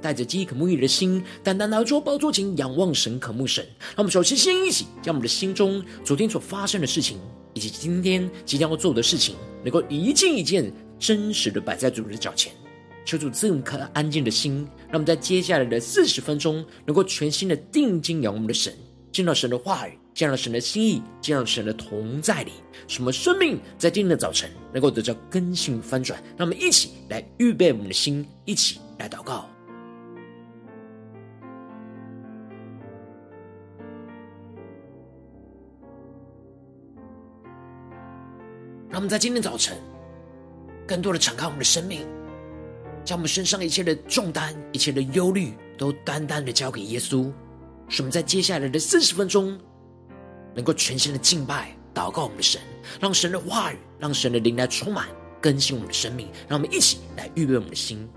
带着饥渴沐浴的心，单单来到宝座前仰望神、渴慕神。让我们首先先一起将我们的心中昨天所发生的事情，以及今天即将要做的事情，能够一件一件真实的摆在主的脚前，求主赐我们颗安静的心，让我们在接下来的四十分钟，能够全心的定睛仰望我们的神，见到神的话语。见到神的心意，见到神的同在里，什么生命在今天的早晨能够得到更新翻转？让我们一起来预备我们的心，一起来祷告。让我们在今天早晨，更多的敞开我们的生命，将我们身上一切的重担、一切的忧虑，都单单的交给耶稣。使我们在接下来的四十分钟。能够全心的敬拜、祷告我们的神，让神的话语、让神的灵来充满、更新我们的生命，让我们一起来预备我们的心。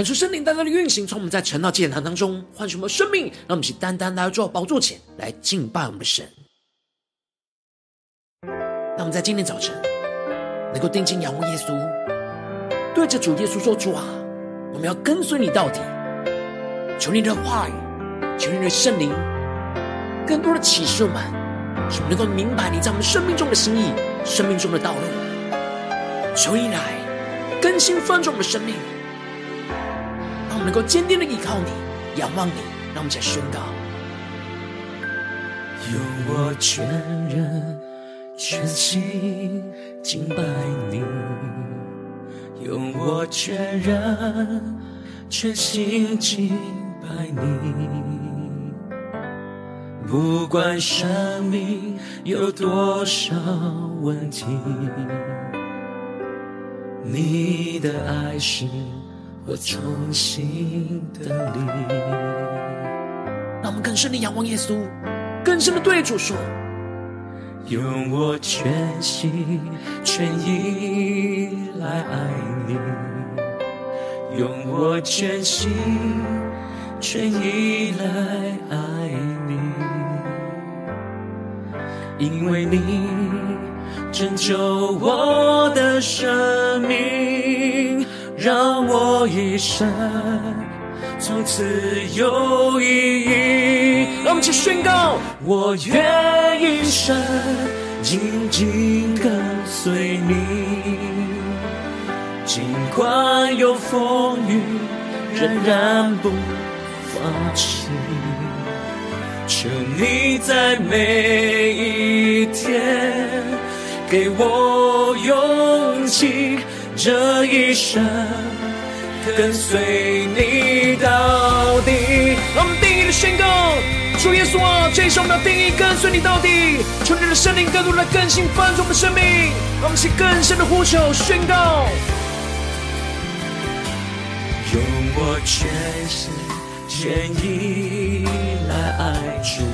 恳求圣灵单单的运行，从我们在晨祷祭坛当中唤醒我们生命，让我们是单单来到宝座前来敬拜我们的神。让我们在今天早晨能够定睛仰望耶稣，对着主耶稣说：“主啊，我们要跟随你到底。求你的话语，求你的圣灵，更多的启示我们，使我们能够明白你在我们生命中的心意，生命中的道路。求你来更新翻转我们的生命。”能够坚定的依靠你，仰望你，让我们再宣告：用我全人全心敬拜你，用我全人全心敬拜你，不管生命有多少问题，你的爱是。我重新的你，让我们更深的仰望耶稣，更深的对主说：用我全心全意来爱你，用我全心全意来爱你，因为你拯救我的生命。让我一生从此有意义。让我们一起宣告：我愿一生紧紧跟随你，尽管有风雨，仍然不放弃。求你在每一天给我勇气。这一生跟随你到底。让我们定义的宣告：主耶稣啊，这一生我们要定义跟随你到底。求你的圣灵更多的更新翻转我们的生命，让我们去更深的呼求宣告。用我全心全意来爱主，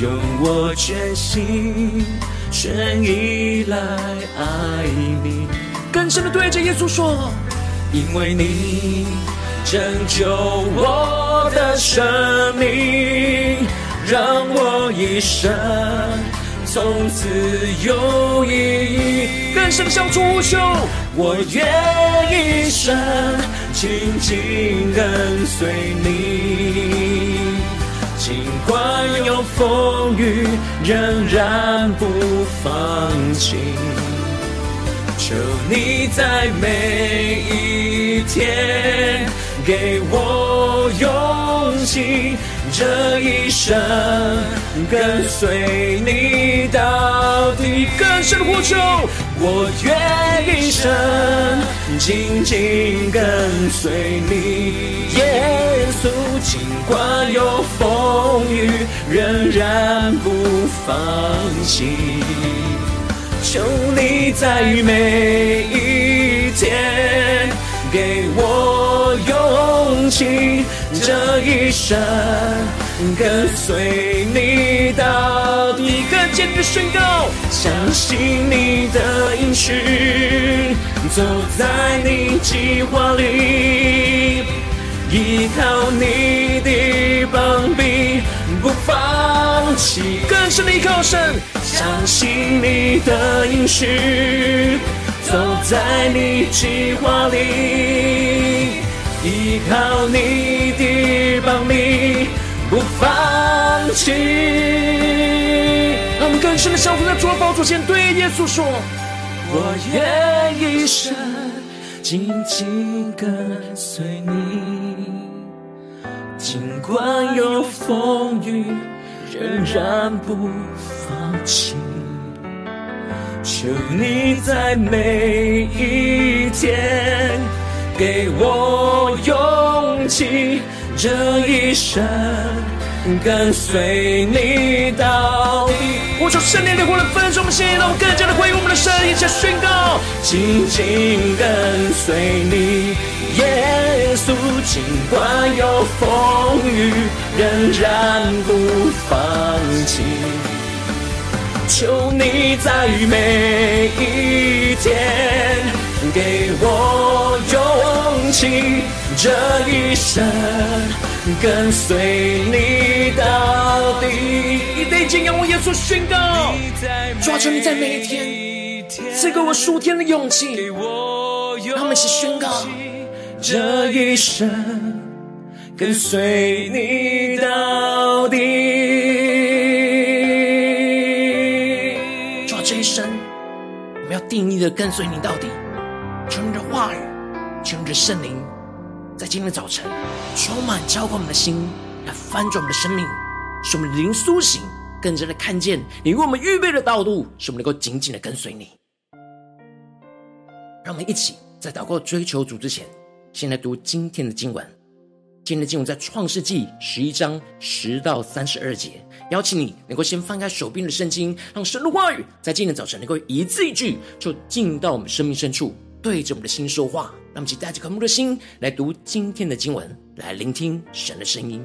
用我全心。全意来爱你，更深的对着耶稣说，因为你拯救我的生命，让我一生从此有意义。更深的向主呼求，我愿一生紧紧跟随你。尽管有风雨，仍然不放弃。求你在每一天给我勇气，这一生跟随你到底。更深的呼求，我愿一生紧紧跟随你，耶稣。尽管有风雨，仍然不放弃。求你在每一天给我勇气，这一生跟随你到底。更坚定的宣告，相信你的应许，走在你计划里，依靠你的膀臂，不放弃。更深的靠神。相信你的应许，走在你计划里，依靠你的膀臂，不放弃。让我们更深的降服在主的宝座前，对耶稣说：我愿一生紧紧跟随你，尽管有风雨，仍然不放弃，求你在每一天给我勇气，这一生跟随你到底。我求圣灵的火来焚烧我们心，让我们更加的回应我们的神，一起宣告：紧紧跟随你，耶稣，尽管有风雨，仍然不放弃。求你在每一天给我勇气，这一生跟随你到底。你得敬仰我耶稣宣告，抓住你在每一天赐给我数天的勇气，让我们一起宣告，这一生跟随你到底。抓这一生，我们要定义的跟随你到底，求你的话语，求你的圣灵，在今天的早晨充满浇灌我们的心，来翻转我们的生命，使我们灵苏醒，更加的看见你为我们预备的道路，使我们能够紧紧的跟随你。让我们一起在祷告追求主之前，先来读今天的经文。今天的经文在创世纪十一章十到三十二节，邀请你能够先翻开手边的圣经，让神的话语在今天早晨能够一字一句就进到我们生命深处，对着我们的心说话。让我们一起带着渴慕的心来读今天的经文，来聆听神的声音。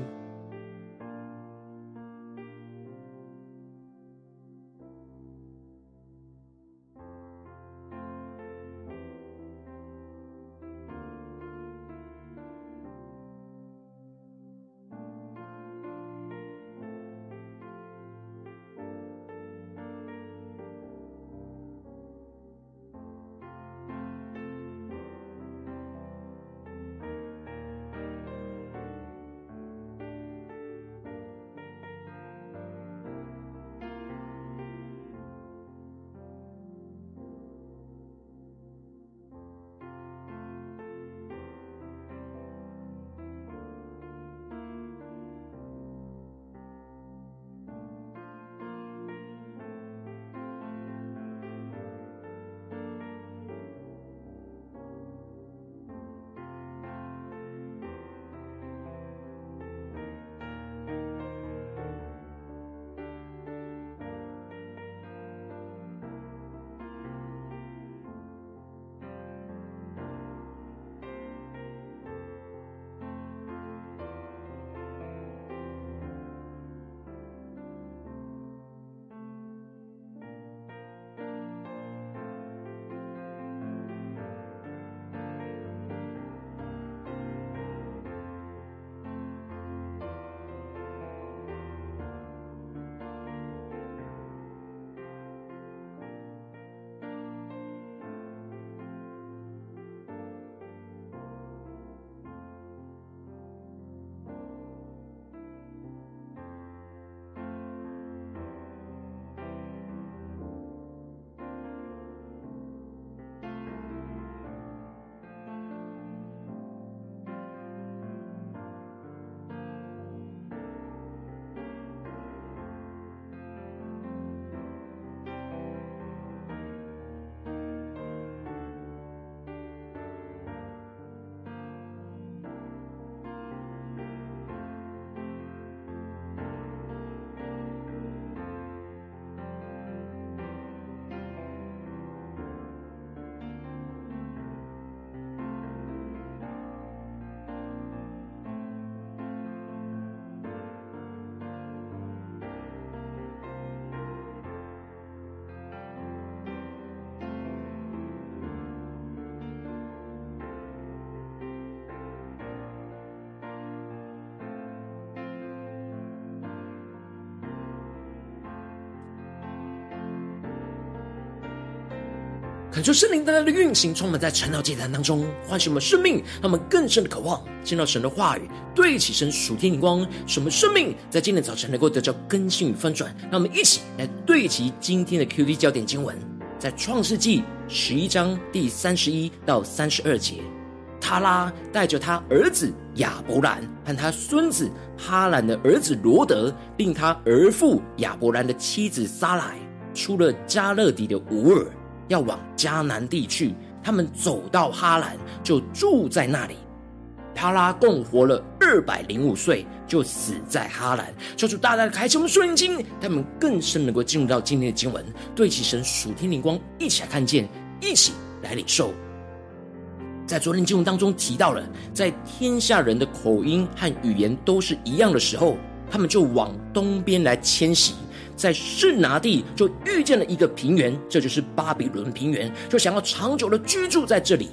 恳求圣灵带来的运行，充满在晨祷祭坛当中，唤醒我们生命，让我们更深的渴望见到神的话语，对齐神属天灵光，使我们生命在今天早晨能够得到更新与翻转。让我们一起来对齐今天的 QD 焦点经文，在创世纪十一章第三十一到三十二节，他拉带着他儿子亚伯兰和他孙子哈兰的儿子罗德，并他儿父亚伯兰的妻子撒莱，出了加勒底的乌尔。要往迦南地去，他们走到哈兰，就住在那里。他拉共活了二百零五岁，就死在哈兰。求主大大的开启我们属灵经，他们更深能够进入到今天的经文，对齐神属天灵光，一起来看见，一起来领受。在昨天经文当中提到了，在天下人的口音和语言都是一样的时候，他们就往东边来迁徙。在示拿地就遇见了一个平原，这就是巴比伦平原，就想要长久的居住在这里。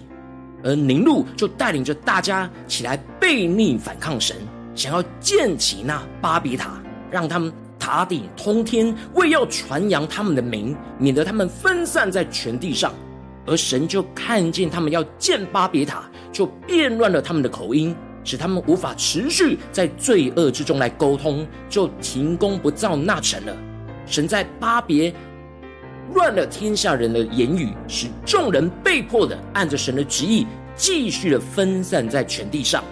而宁录就带领着大家起来背逆反抗神，想要建起那巴别塔，让他们塔顶通天，为要传扬他们的名，免得他们分散在全地上。而神就看见他们要建巴别塔，就变乱了他们的口音，使他们无法持续在罪恶之中来沟通，就停工不造那城了。神在巴别乱了天下人的言语，使众人被迫的按着神的旨意，继续的分散在全地上。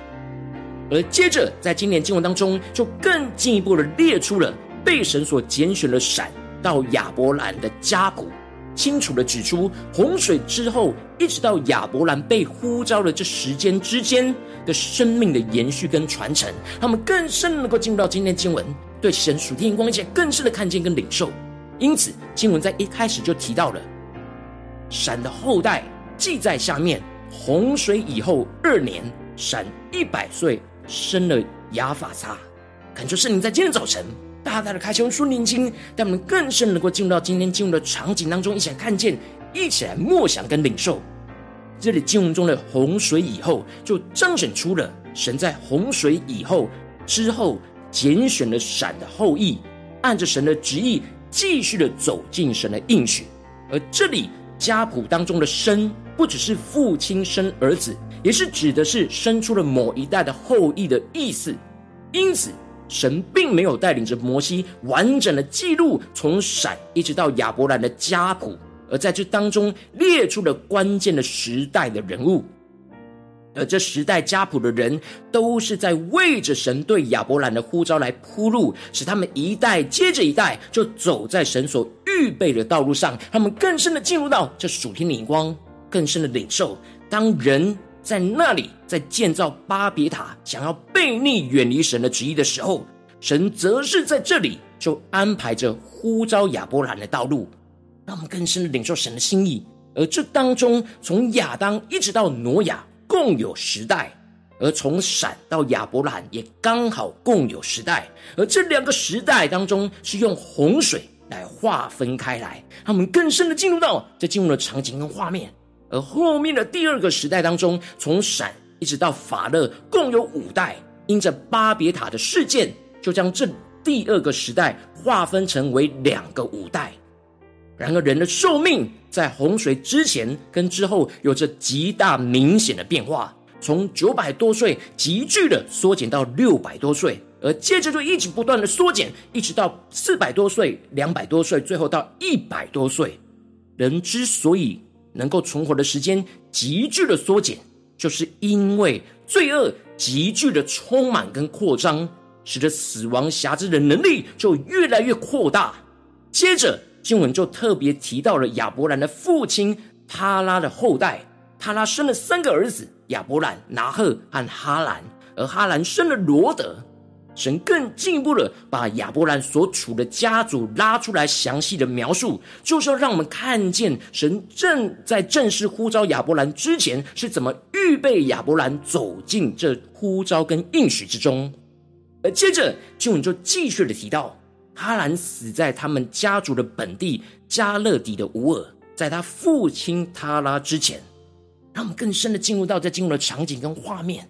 而接着在今年经文当中，就更进一步的列出了被神所拣选的闪到亚伯兰的家谱，清楚的指出洪水之后，一直到亚伯兰被呼召的这时间之间的生命的延续跟传承，让我们更深能够进入到今天经文。对神属天光一些更深的看见跟领受，因此经文在一开始就提到了闪的后代，记在下面。洪水以后二年，闪一百岁生了亚法撒。感觉是你在今天早晨大大的开启属灵经，让我们更深能够进入到今天进入的场景当中，一起来看见，一起来默想跟领受。这里经文中的洪水以后，就彰显出了神在洪水以后之后。拣选了闪的后裔，按着神的旨意，继续的走进神的应许。而这里家谱当中的生，不只是父亲生儿子，也是指的是生出了某一代的后裔的意思。因此，神并没有带领着摩西完整的记录从闪一直到亚伯兰的家谱，而在这当中列出了关键的时代的人物。而这时代家谱的人，都是在为着神对亚伯兰的呼召来铺路，使他们一代接着一代就走在神所预备的道路上。他们更深的进入到这属天的眼光，更深的领受。当人在那里在建造巴别塔，想要背逆远离神的旨意的时候，神则是在这里就安排着呼召亚伯兰的道路，让我们更深的领受神的心意。而这当中，从亚当一直到挪亚。共有时代，而从闪到亚伯兰也刚好共有时代，而这两个时代当中是用洪水来划分开来，他们更深的进入到这进入的场景跟画面。而后面的第二个时代当中，从闪一直到法勒共有五代，因着巴别塔的事件，就将这第二个时代划分成为两个五代。然而，人的寿命在洪水之前跟之后有着极大明显的变化，从九百多岁急剧的缩减到六百多岁，而接着就一直不断的缩减，一直到四百多岁、两百多岁，最后到一百多岁。人之所以能够存活的时间急剧的缩减，就是因为罪恶急剧的充满跟扩张，使得死亡辖制的能力就越来越扩大。接着。经文就特别提到了亚伯兰的父亲他拉的后代，他拉生了三个儿子：亚伯兰、拿鹤和哈兰，而哈兰生了罗德。神更进一步的把亚伯兰所处的家族拉出来，详细的描述，就是要让我们看见神正在正式呼召亚伯兰之前是怎么预备亚伯兰走进这呼召跟应许之中。而接着经文就继续的提到。哈兰死在他们家族的本地加勒底的乌尔，在他父亲他拉之前，让我们更深的进入到这进入的场景跟画面，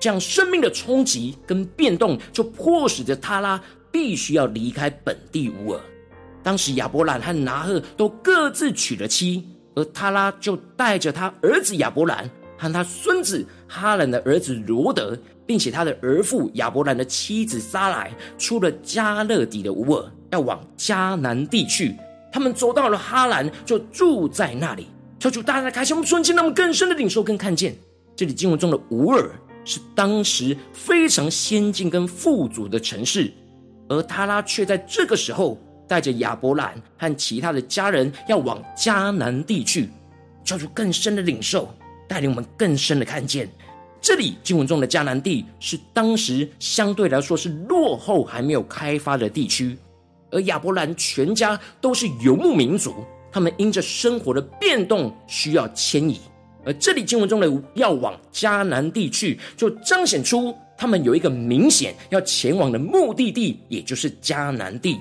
这样生命的冲击跟变动，就迫使着他拉必须要离开本地乌尔。当时亚伯兰和拿鹤都各自娶了妻，而他拉就带着他儿子亚伯兰和他孙子哈兰的儿子罗德，并且他的儿父亚伯兰的妻子撒莱，出了加勒底的乌尔，要往迦南地去。他们走到了哈兰，就住在那里。求主大大开启我们瞬间，让我们更深的领受跟看见，这里经文中的乌尔是当时非常先进跟富足的城市，而他拉却在这个时候。带着亚伯兰和其他的家人要往迦南地去，叫出更深的领受，带领我们更深的看见，这里经文中的迦南地是当时相对来说是落后还没有开发的地区，而亚伯兰全家都是游牧民族，他们因着生活的变动需要迁移，而这里经文中的要往迦南地去，就彰显出他们有一个明显要前往的目的地，也就是迦南地。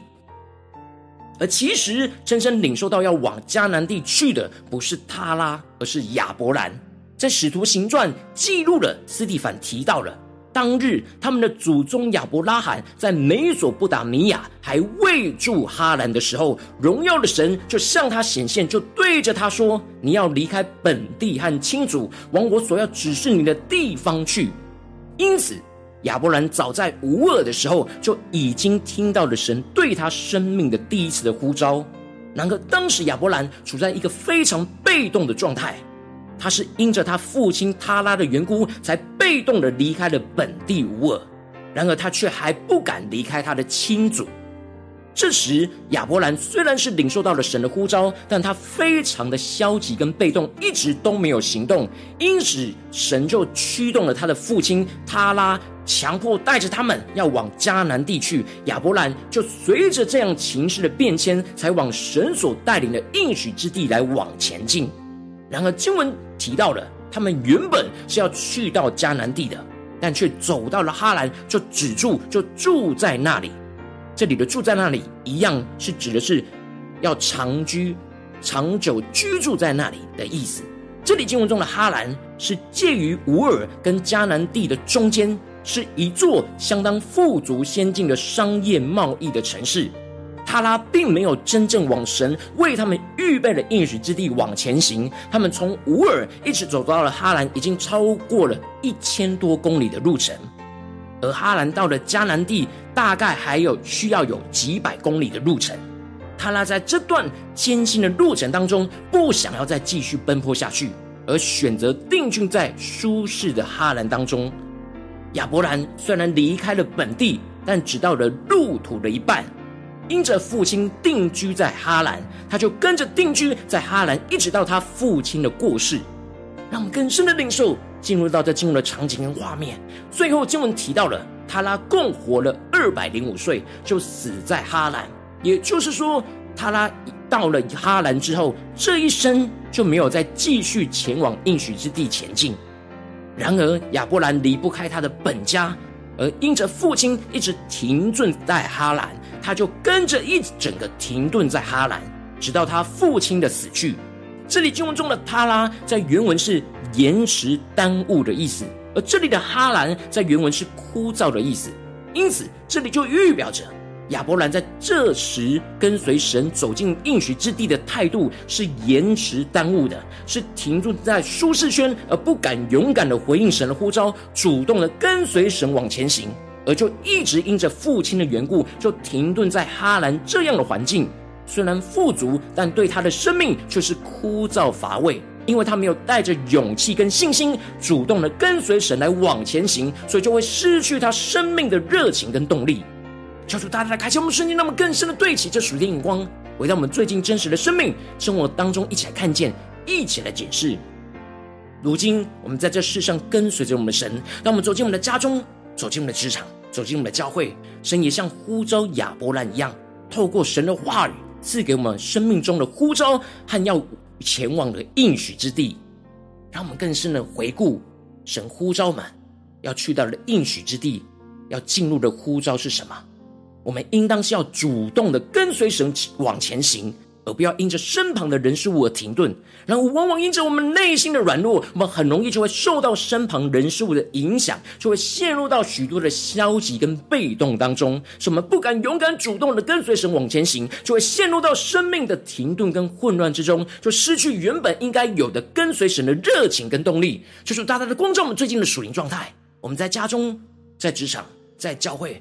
而其实，真正领受到要往迦南地去的，不是他拉，而是亚伯兰。在使徒行传记录了，斯蒂凡提到了当日他们的祖宗亚伯拉罕在美索不达米亚还未住哈兰的时候，荣耀的神就向他显现，就对着他说：“你要离开本地和亲族，往我所要指示你的地方去。”因此。亚伯兰早在无耳的时候就已经听到了神对他生命的第一次的呼召。然而，当时亚伯兰处在一个非常被动的状态，他是因着他父亲他拉的缘故，才被动的离开了本地乌尔。然而，他却还不敢离开他的亲族。这时，亚伯兰虽然是领受到了神的呼召，但他非常的消极跟被动，一直都没有行动。因此，神就驱动了他的父亲他拉，强迫带着他们要往迦南地去。亚伯兰就随着这样情势的变迁，才往神所带领的应许之地来往前进。然而，经文提到了他们原本是要去到迦南地的，但却走到了哈兰，就止住，就住在那里。这里的住在那里，一样是指的是要长居、长久居住在那里的意思。这里经文中的哈兰是介于乌尔跟迦南地的中间，是一座相当富足先进的商业贸易的城市。他拉并没有真正往神为他们预备的应许之地往前行，他们从乌尔一直走到了哈兰，已经超过了一千多公里的路程。而哈兰到了迦南地，大概还有需要有几百公里的路程。他拉在这段艰辛的路程当中，不想要再继续奔波下去，而选择定居在舒适的哈兰当中。亚伯兰虽然离开了本地，但只到了路途的一半，因着父亲定居在哈兰，他就跟着定居在哈兰，一直到他父亲的过世。让我们更深的领受。进入到这进入的场景跟画面，最后经文提到了他拉共活了二百零五岁，就死在哈兰。也就是说，他拉到了哈兰之后，这一生就没有再继续前往应许之地前进。然而，亚伯兰离不开他的本家，而因着父亲一直停顿在哈兰，他就跟着一整个停顿在哈兰，直到他父亲的死去。这里经文中的他拉在原文是延迟耽误的意思，而这里的哈兰在原文是枯燥的意思。因此，这里就预表着亚伯兰在这时跟随神走进应许之地的态度是延迟耽误的，是停住在舒适圈而不敢勇敢的回应神的呼召，主动的跟随神往前行，而就一直因着父亲的缘故，就停顿在哈兰这样的环境。虽然富足，但对他的生命却是枯燥乏味，因为他没有带着勇气跟信心，主动的跟随神来往前行，所以就会失去他生命的热情跟动力。求主大大开启我们瞬间，让我们更深的对齐这属天眼光，回到我们最近真实的生命生活当中，一起来看见，一起来解释。如今我们在这世上跟随着我们的神，当我们走进我们的家中，走进我们的职场，走进我们的教会，神也像呼召亚伯兰一样，透过神的话语。赐给我们生命中的呼召和要前往的应许之地，让我们更深的回顾神呼召们要去到的应许之地，要进入的呼召是什么？我们应当是要主动的跟随神往前行，而不要因着身旁的人事物而停顿。然后，往往因着我们内心的软弱，我们很容易就会受到身旁人事物的影响，就会陷入到许多的消极跟被动当中，使我们不敢勇敢主动的跟随神往前行，就会陷入到生命的停顿跟混乱之中，就失去原本应该有的跟随神的热情跟动力。就是大大的光照我们最近的属灵状态。我们在家中、在职场、在教会。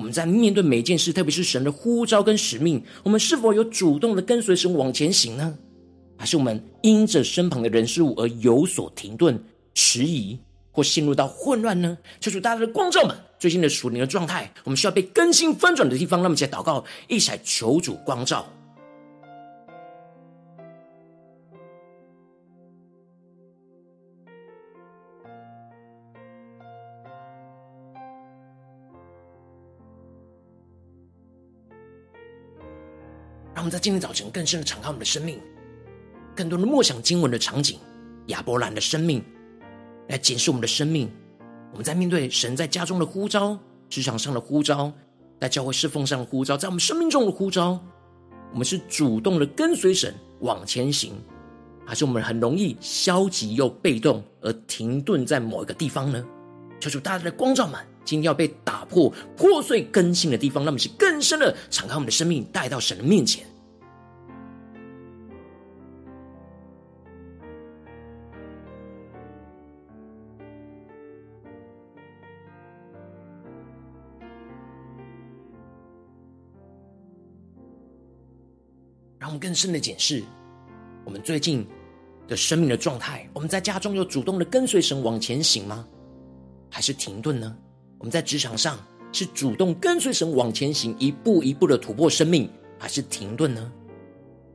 我们在面对每一件事，特别是神的呼召跟使命，我们是否有主动的跟随神往前行呢？还是我们因着身旁的人事物而有所停顿、迟疑，或陷入到混乱呢？求主大家的光照们，最近的属灵的状态，我们需要被更新翻转的地方，那么起来祷告，一起来求主光照。让我们在今天早晨更深的敞开我们的生命，更多的默想经文的场景，亚伯兰的生命来检视我们的生命。我们在面对神在家中的呼召、职场上的呼召、在教会侍奉上的呼召，在我们生命中的呼召，我们是主动的跟随神往前行，还是我们很容易消极又被动而停顿在某一个地方呢？求主大家的光照们，今天要被打破、破碎、更新的地方，那么是更深的敞开我们的生命，带到神的面前。让我们更深的检视我们最近的生命的状态。我们在家中有主动的跟随神往前行吗？还是停顿呢？我们在职场上是主动跟随神往前行，一步一步的突破生命，还是停顿呢？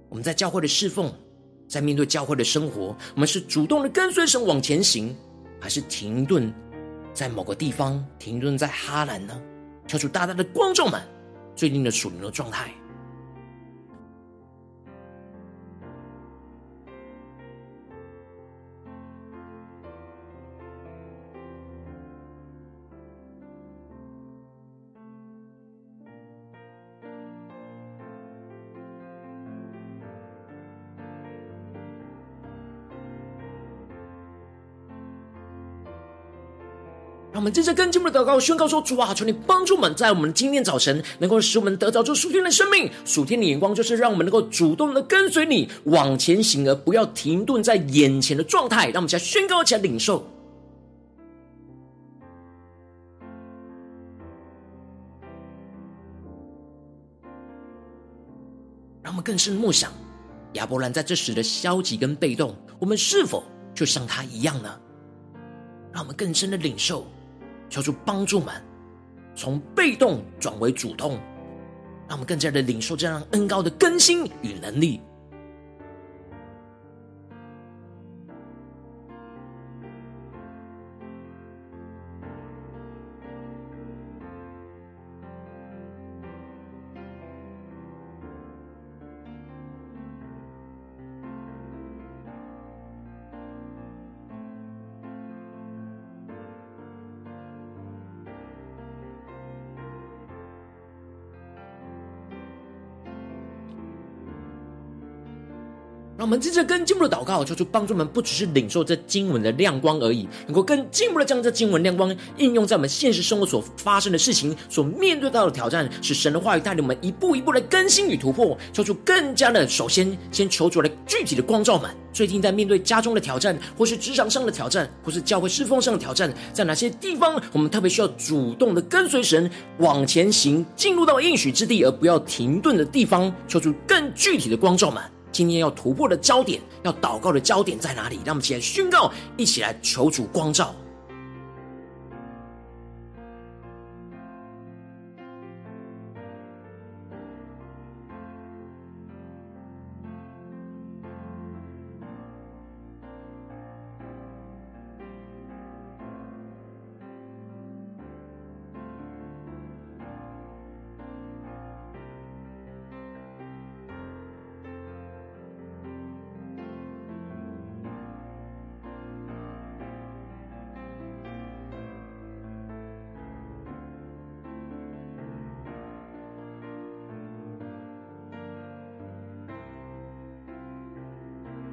我们在教会的侍奉，在面对教会的生活，我们是主动的跟随神往前行，还是停顿在某个地方，停顿在哈兰呢？求主大大的光照们最近的属灵的状态。我们接着跟进我们的祷告，宣告说：主啊，求你帮助我们，在我们今天早晨能够使我们得到这属天的生命。属天的眼光就是让我们能够主动的跟随你往前行，而不要停顿在眼前的状态。让我们先宣告起来，领受。让我们更深的默想亚伯兰在这时的消极跟被动，我们是否就像他一样呢？让我们更深的领受。求主帮助们从被动转为主动，让我们更加的领受这样恩高的更新与能力。我们接着更进一步的祷告，求主帮助我们，不只是领受这经文的亮光而已，能够更进一步的将这经文亮光应用在我们现实生活所发生的事情、所面对到的挑战，使神的话语带领我们一步一步的更新与突破。求主更加的，首先先求主来具体的光照们，最近在面对家中的挑战，或是职场上的挑战，或是教会侍奉上的挑战，在哪些地方我们特别需要主动的跟随神往前行，进入到应许之地，而不要停顿的地方，求主更具体的光照们。今天要突破的焦点，要祷告的焦点在哪里？让我们一起来宣告，一起来求主光照。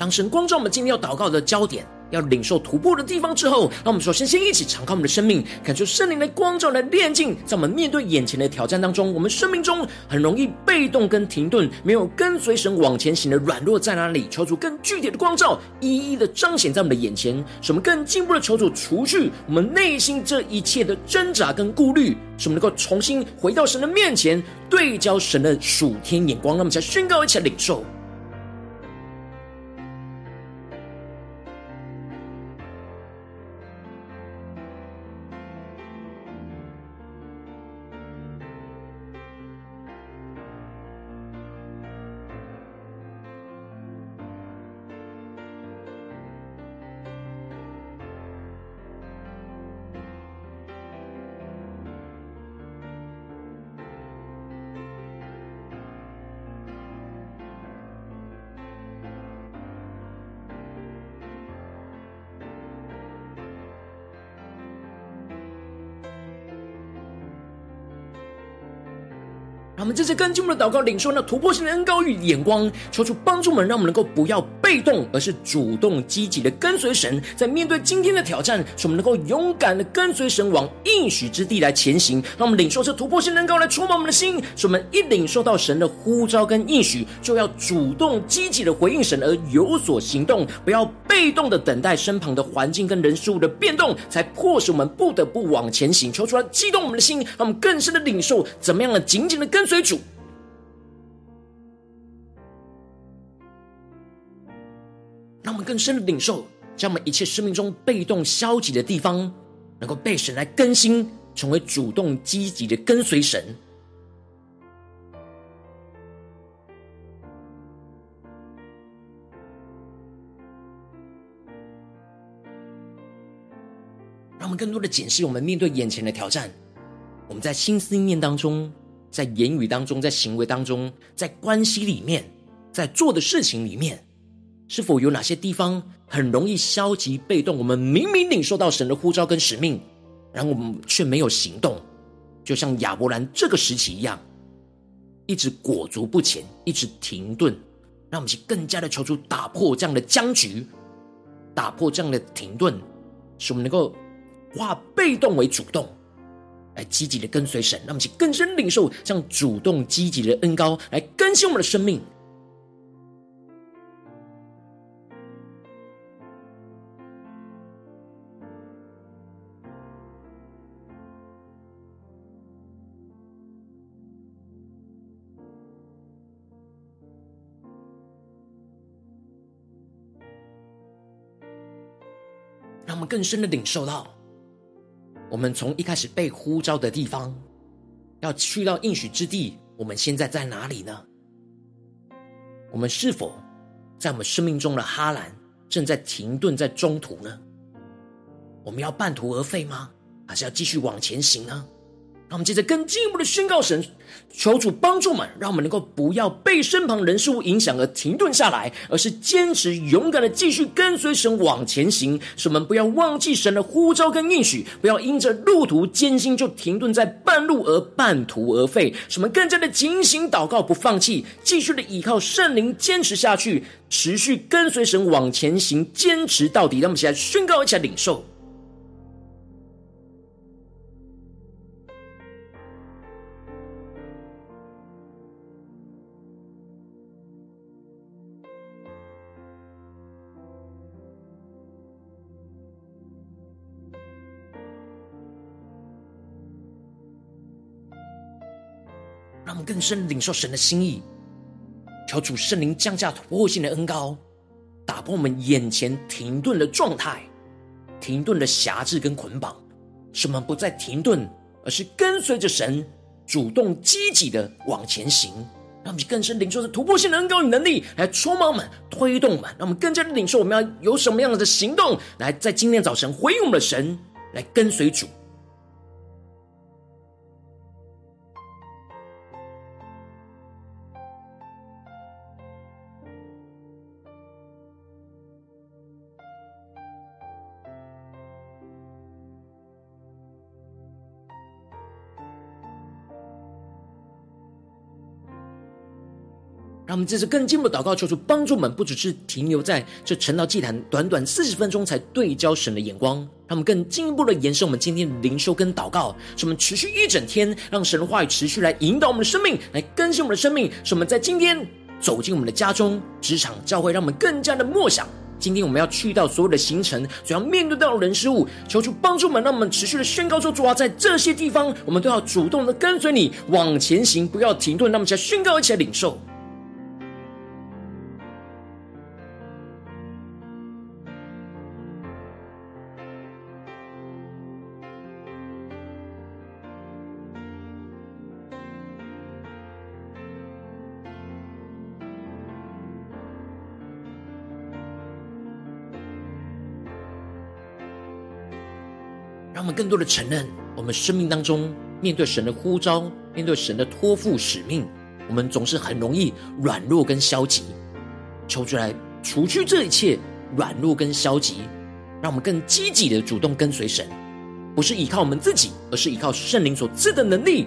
当神光照我们今天要祷告的焦点，要领受突破的地方之后，让我们首先先一起敞开我们的生命，感受圣灵的光照来炼净，在我们面对眼前的挑战当中，我们生命中很容易被动跟停顿，没有跟随神往前行的软弱在哪里？求主更具体的光照，一一的彰显在我们的眼前，使我们更进步的求主除去我们内心这一切的挣扎跟顾虑，使我们能够重新回到神的面前，对焦神的属天眼光，让我们才宣告一起领受。我们这次跟进我们的祷告，领受那突破性的恩高与眼光，求主帮助我们，让我们能够不要被动，而是主动积极的跟随神。在面对今天的挑战，使我们能够勇敢的跟随神往应许之地来前行。让我们领受这突破性能够来充满我们的心，使我们一领受到神的呼召跟应许，就要主动积极的回应神而有所行动，不要被动的等待身旁的环境跟人事物的变动，才迫使我们不得不往前行。求出来激动我们的心，让我们更深的领受怎么样的紧紧的跟。随主，更深的领受，将我们一切生命中被动消极的地方，能够被神来更新，成为主动积极的跟随神。让我们更多的检视，我们面对眼前的挑战，我们在心思意念当中。在言语当中，在行为当中，在关系里面，在做的事情里面，是否有哪些地方很容易消极被动？我们明明领受到神的呼召跟使命，然后我们却没有行动，就像亚伯兰这个时期一样，一直裹足不前，一直停顿。让我们去更加的求主打破这样的僵局，打破这样的停顿，使我们能够化被动为主动。来积极的跟随神，让我们去更深领受这样主动积极的恩膏，来更新我们的生命。更深的领受到。我们从一开始被呼召的地方，要去到应许之地，我们现在在哪里呢？我们是否在我们生命中的哈兰正在停顿在中途呢？我们要半途而废吗？还是要继续往前行呢？让我们接着更进一步的宣告神，求主帮助们，让我们能够不要被身旁人事物影响而停顿下来，而是坚持勇敢的继续跟随神往前行。使我们不要忘记神的呼召跟应许，不要因着路途艰辛就停顿在半路而半途而废。使我们更加的警醒祷告，不放弃，继续的依靠圣灵坚持下去，持续跟随神往前行，坚持到底。让我们一起来宣告，一起来领受。深领受神的心意，求主圣灵降下突破性的恩膏，打破我们眼前停顿的状态，停顿的辖制跟捆绑，使我们不再停顿，而是跟随着神，主动积极的往前行。让我们更深领受这突破性的恩膏与能力，来充满我们，推动我们，让我们更加的领受我们要有什么样的行动，来在今天早晨回应我们的神，来跟随主。们这次更进一步祷告，求主帮助我们，不只是停留在这晨祷祭坛短短四十分钟才对焦神的眼光，让我们更进一步的延伸我们今天的灵修跟祷告，使我们持续一整天，让神的话语持续来引导我们的生命，来更新我们的生命，使我们在今天走进我们的家中、职场、教会，让我们更加的默想。今天我们要去到所有的行程，所要面对到人事物，求主帮助我们，让我们持续的宣告说：主啊，在这些地方，我们都要主动的跟随你往前行，不要停顿。那么，起来宣告，一起来领受。更多的承认，我们生命当中面对神的呼召，面对神的托付使命，我们总是很容易软弱跟消极。求出来除去这一切软弱跟消极，让我们更积极的主动跟随神，不是依靠我们自己，而是依靠圣灵所赐的能力。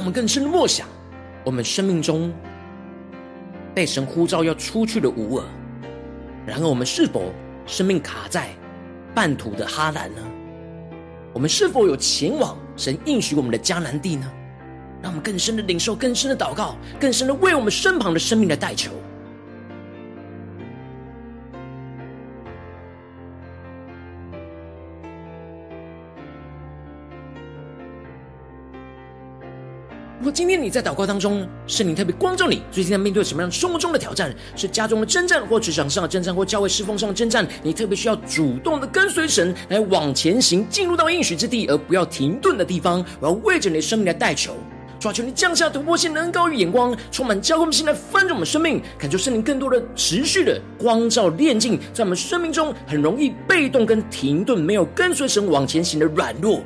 我们更深的默想，我们生命中被神呼召要出去的吾珥。然而，我们是否生命卡在半途的哈兰呢？我们是否有前往神应许我们的迦南地呢？让我们更深的领受，更深的祷告，更深的为我们身旁的生命的代求。今天你在祷告当中，圣灵特别光照你，最近在面对什么样生活中的挑战？是家中的征战，或职场上的征战，或教会侍奉上的征战？你特别需要主动的跟随神来往前行，进入到应许之地，而不要停顿的地方。我要为着你的生命来代求，主啊，求你降下突破性、能高于眼光，充满交光的心来翻转我们生命，感受圣灵更多的持续的光照炼净，在我们生命中很容易被动跟停顿，没有跟随神往前行的软弱，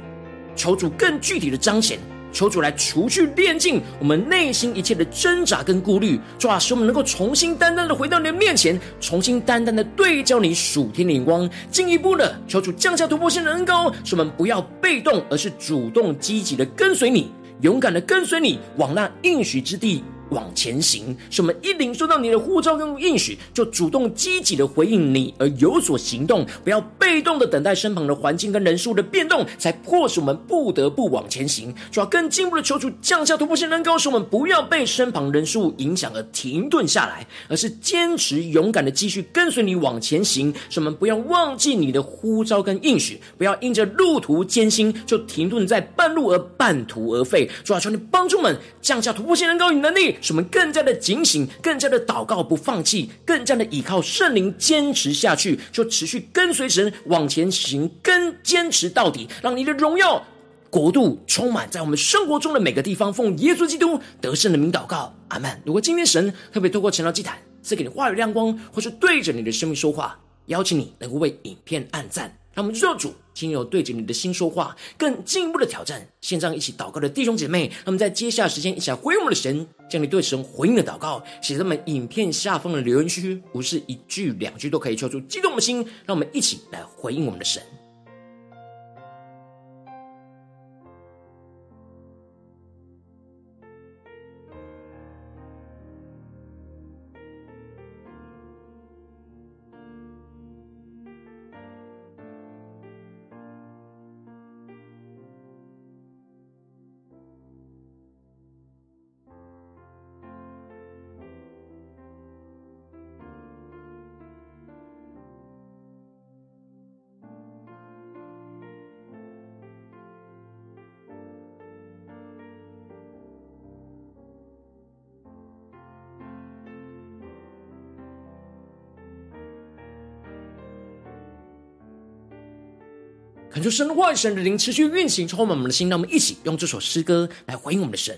求主更具体的彰显。求主来除去炼净我们内心一切的挣扎跟顾虑，主啊，使我们能够重新单单的回到你的面前，重新单单的对焦你属天的眼光，进一步的求主降下突破性的恩膏，使我们不要被动，而是主动积极的跟随你，勇敢的跟随你，往那应许之地。往前行，使我们一领受到你的呼召跟应许，就主动积极的回应你而有所行动，不要被动的等待身旁的环境跟人数的变动，才迫使我们不得不往前行。主要更进一步的求主降下突破性能高，使我们不要被身旁人数影响而停顿下来，而是坚持勇敢的继续跟随你往前行。使我们不要忘记你的呼召跟应许，不要因着路途艰辛就停顿在半路而半途而废。主要求你帮助我们降下突破性能高与能力。使我们更加的警醒，更加的祷告不放弃，更加的依靠圣灵坚持下去，就持续跟随神往前行，跟坚持到底，让你的荣耀国度充满在我们生活中的每个地方。奉耶稣基督得胜的名祷告，阿门。如果今天神特别透过晨祷祭坛赐给你话语亮光，或是对着你的生命说话，邀请你能够为影片按赞。让我们做主，亲友对着你的心说话，更进一步的挑战。线上一起祷告的弟兄姐妹，那么在接下来时间一起来回应我们的神，将你对神回应的祷告写在我们影片下方的留言区，不是一句两句都可以敲出激动的心。让我们一起来回应我们的神。求神的话、神的灵持续运行，充满我们的心。让我们一起用这首诗歌来回应我们的神，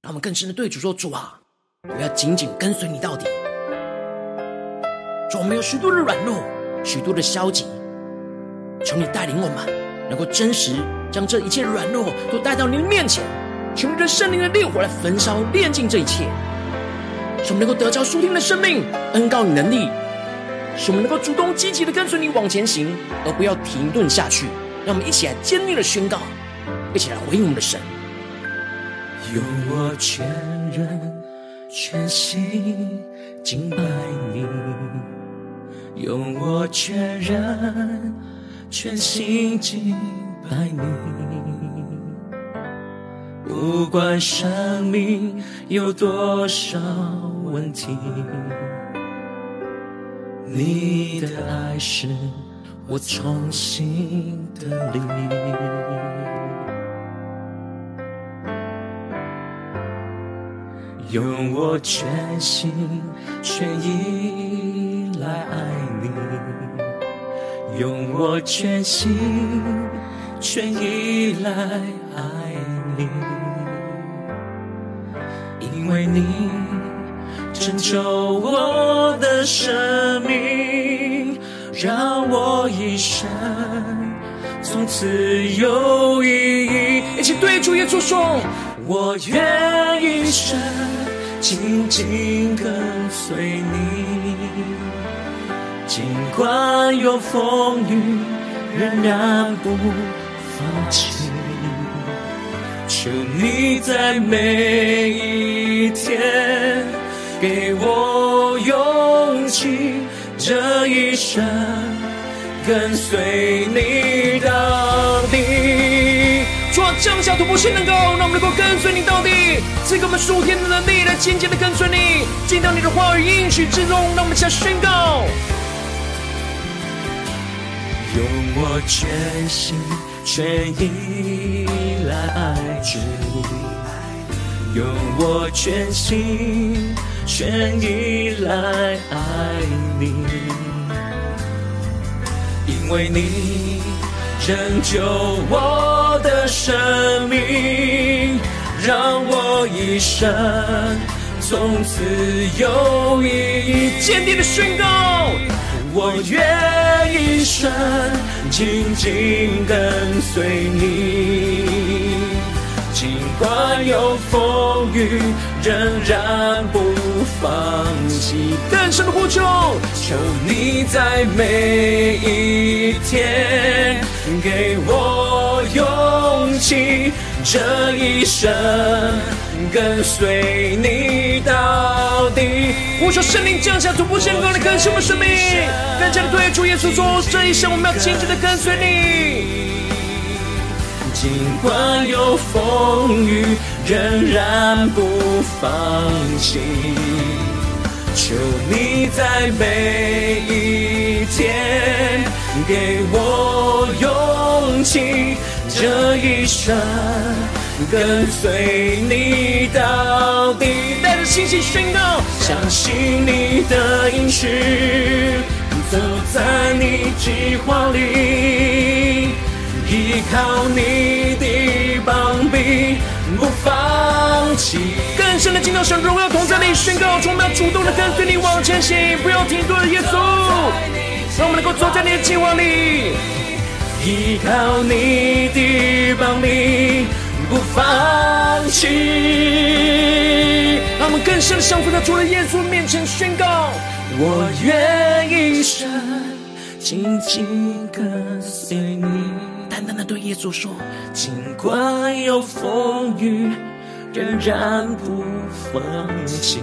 让我们更深的对主说：“主啊，我要紧紧跟随你到底。”主，我们有许多的软弱，许多的消极，求你带领我们，能够真实将这一切软弱都带到你的面前，求你的圣灵的烈火来焚烧、炼尽这一切，使我们能够得着属天的生命、恩膏与能力。使我们能够主动积极的跟随你往前行，而不要停顿下去。让我们一起来坚定的宣告，一起来回应我们的神。用我全人全心敬拜你，用我全人全心敬拜你。不管生命有多少问题。你的爱是我重新的力，用我全心全意来爱你，用我全心全意来爱你，因为你。拯救我的生命，让我一生从此有意义。一起对主耶稣说：我愿一生紧紧跟随你，尽管有风雨，仍然不放弃。求你在每一天。给我勇气，这一生跟随你到底。主啊，降下突破性能够，让我们能够跟随你到底。赐给我们属天的能力，来紧紧的跟随你，进到你的话语应许之中。让我们一起来宣告：用我全心全意来爱主，用我全心。全意来爱你，因为你拯救我的生命，让我一生从此有意义。坚定的宣告，我愿一生紧紧跟随你，尽管有风雨，仍然不放弃。更深的呼求，求你在每一天给我勇气，这一生跟随你到底。呼求圣灵降下突破性能够来更新我们生命，更加的对主耶稣说，这一生我们要紧紧的跟随你。尽管有风雨，仍然不放弃。求你在每一天给我勇气，这一生跟随你到底。带着信心宣告，相信你的应许，走在你计划里。依靠你的膀臂，不放弃。更深的进到神荣耀同在里宣告，我们要主动的跟随你往前行，不要停顿。耶稣，让我们能够走在你的计划里。依靠你的膀臂，不放弃。让我们更深的降服在主的耶稣面前宣告，我愿一生紧紧跟随你。单单的对耶稣说，尽管有风雨，仍然不放弃。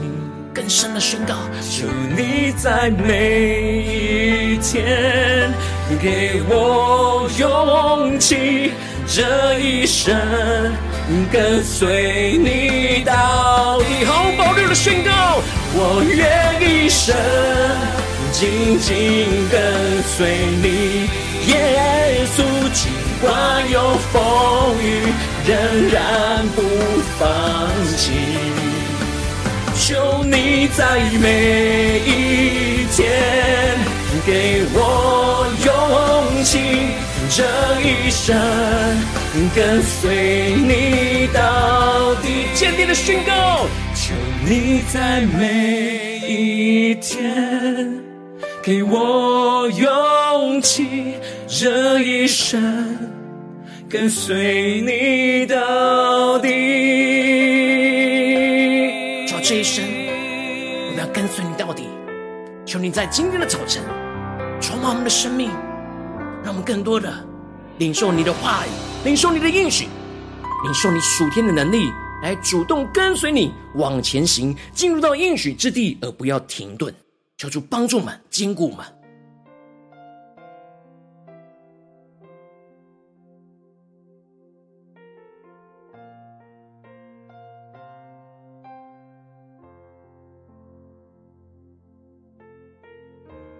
更深的宣告，求你在每一天给我勇气，这一生跟随你到底。毫无保留的宣告，我愿一生紧紧跟随你，耶稣。尽管有风雨，仍然不放弃。求你在每一天给我勇气，这一生跟随你到底。坚定的宣告，求你在每一天给我勇气，这一生跟随你到底。求这一生，我们要跟随你到底。求你在今天的早晨充满我们的生命。让我们更多的领受你的话语，领受你的应许，领受你属天的能力，来主动跟随你往前行，进入到应许之地，而不要停顿。求主帮助们，坚固们。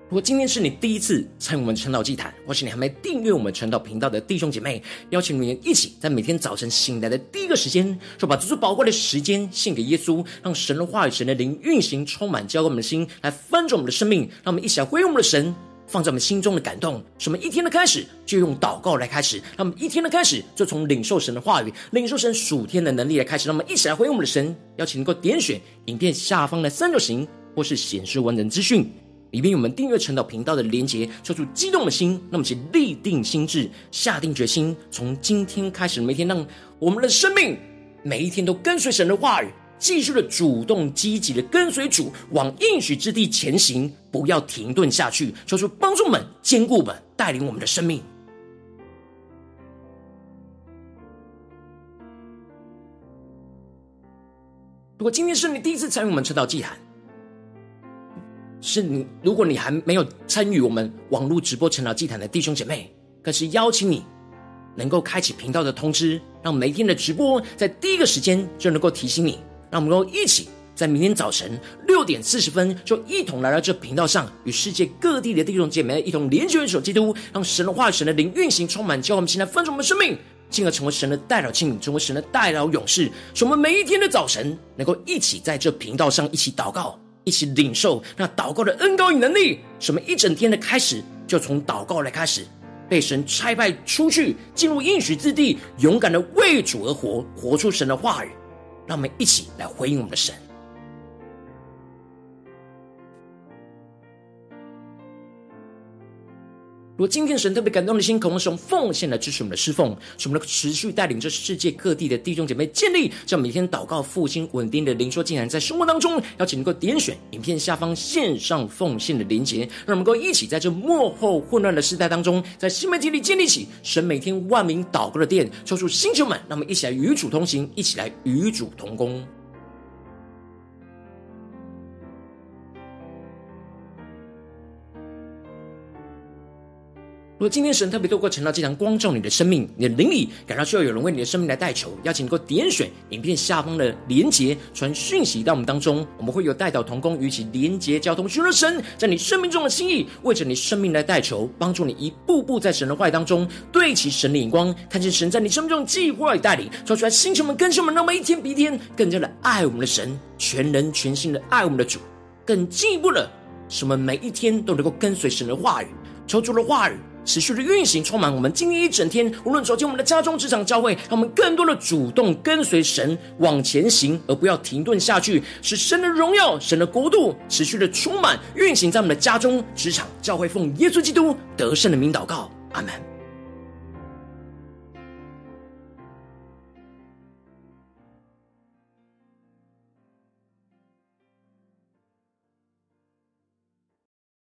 如果今天是你第一次参与我们晨祷祭坛，或是你还没订阅我们晨祷频道的弟兄姐妹，邀请你们一起在每天早晨醒来的第一个时间，就把这最宝贵的时间献给耶稣，让神的话语、神的灵运行，充满浇灌我们的心，来翻转我们的生命。让我们一起来回应我们的神，放在我们心中的感动。什么一天的开始就用祷告来开始，让我们一天的开始就从领受神的话语、领受神属天的能力来开始。让我们一起来回应我们的神，邀请能够点选影片下方的三角形，或是显示完整资讯。里面有我们订阅晨祷频道的连结，抽出激动的心，那么请立定心志，下定决心，从今天开始，每天让我们的生命每一天都跟随神的话语，继续的主动积极的跟随主，往应许之地前行，不要停顿下去。抽出帮助们、坚固们、带领我们的生命。如果今天是你第一次参与我们晨祷祭坛，是你，如果你还没有参与我们网络直播晨祷祭坛的弟兄姐妹，更是邀请你能够开启频道的通知，让每天的直播在第一个时间就能够提醒你，让我们能够一起在明天早晨六点四十分就一同来到这频道上，与世界各地的弟兄姐妹一同连接一首基督，让神的话语、神的灵运行，充满，叫我们现在分盛我们的生命，进而成为神的代祷器皿，成为神的代祷勇士，使我们每一天的早晨能够一起在这频道上一起祷告。一起领受那祷告的恩膏与能力，什么一整天的开始就从祷告来开始，被神差派出去进入应许之地，勇敢的为主而活，活出神的话语。让我们一起来回应我们的神。如果今天神特别感动的心，渴望使用奉献来支持我们的侍奉，使我们能够持续带领这世界各地的弟兄姐妹建立这样每天祷告复兴稳定的灵说，竟然在生活当中，邀请能够点选影片下方线上奉献的连结，让我们能够一起在这幕后混乱的时代当中，在新媒体里建立起神每天万名祷告的殿，抽出星球们，让我们一起来与主同行，一起来与主同工。如果今天神特别透过晨祷祭坛光照你的生命，你的灵里感到需要有人为你的生命来代求，邀请你能够点选影片下方的连结，传讯息到我们当中，我们会有代祷同工与其连结交通，寻求神在你生命中的心意，为着你生命来代求，帮助你一步步在神的话语当中对齐神的眼光，看见神在你生命中的计划与带领，说出来星球们、更新们，那么一天比一天更加的爱我们的神，全人全心的爱我们的主，更进一步的使我们每一天都能够跟随神的话语，求主的话语。持续的运行，充满我们今天一整天。无论走进我们的家中、职场、教会，让我们更多的主动跟随神往前行，而不要停顿下去。使神的荣耀、神的国度持续的充满运行在我们的家中、职场、教会，奉耶稣基督得胜的名祷告，阿门。